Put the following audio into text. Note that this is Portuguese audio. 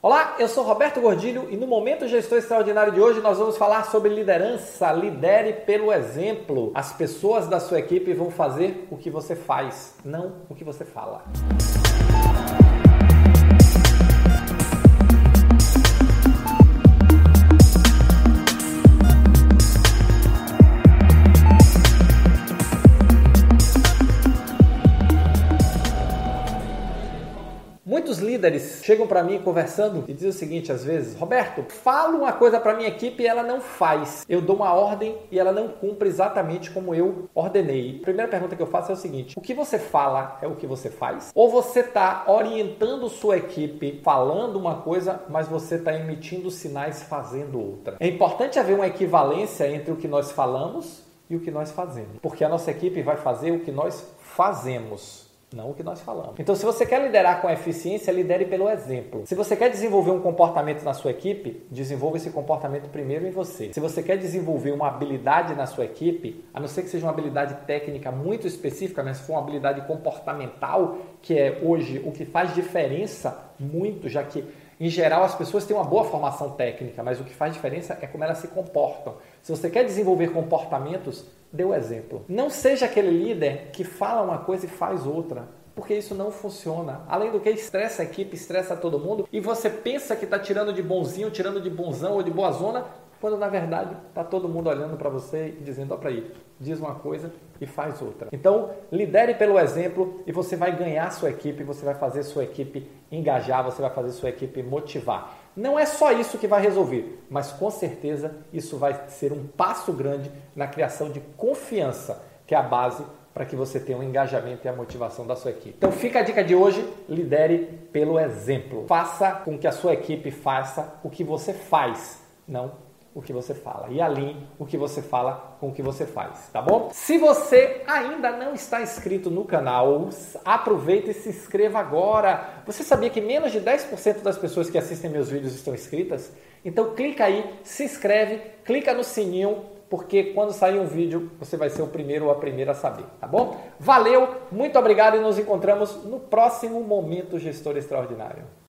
Olá, eu sou Roberto Gordilho e no Momento Gestor Extraordinário de hoje nós vamos falar sobre liderança. Lidere pelo exemplo. As pessoas da sua equipe vão fazer o que você faz, não o que você fala. Muitos líderes chegam para mim conversando e dizem o seguinte às vezes: Roberto, falo uma coisa para minha equipe e ela não faz. Eu dou uma ordem e ela não cumpre exatamente como eu ordenei. A primeira pergunta que eu faço é o seguinte: o que você fala é o que você faz? Ou você está orientando sua equipe falando uma coisa, mas você está emitindo sinais fazendo outra? É importante haver uma equivalência entre o que nós falamos e o que nós fazemos, porque a nossa equipe vai fazer o que nós fazemos não o que nós falamos. Então, se você quer liderar com eficiência, lidere pelo exemplo. Se você quer desenvolver um comportamento na sua equipe, desenvolva esse comportamento primeiro em você. Se você quer desenvolver uma habilidade na sua equipe, a não ser que seja uma habilidade técnica muito específica, mas se for uma habilidade comportamental, que é hoje o que faz diferença muito, já que em geral, as pessoas têm uma boa formação técnica, mas o que faz diferença é como elas se comportam. Se você quer desenvolver comportamentos, dê o exemplo. Não seja aquele líder que fala uma coisa e faz outra porque isso não funciona. Além do que estressa a equipe, estressa todo mundo e você pensa que está tirando de bonzinho, tirando de bonzão ou de boa zona, quando na verdade está todo mundo olhando para você e dizendo: ó, para aí, diz uma coisa e faz outra. Então, lidere pelo exemplo e você vai ganhar sua equipe, você vai fazer sua equipe engajar, você vai fazer sua equipe motivar. Não é só isso que vai resolver, mas com certeza isso vai ser um passo grande na criação de confiança, que é a base para que você tenha o um engajamento e a motivação da sua equipe. Então fica a dica de hoje, lidere pelo exemplo. Faça com que a sua equipe faça o que você faz, não o que você fala e alinhe o que você fala com o que você faz, tá bom? Se você ainda não está inscrito no canal, aproveita e se inscreva agora. Você sabia que menos de 10% das pessoas que assistem meus vídeos estão inscritas? Então clica aí, se inscreve, clica no sininho, porque quando sair um vídeo você vai ser o primeiro ou a primeira a saber, tá bom? Valeu, muito obrigado e nos encontramos no próximo Momento Gestor Extraordinário.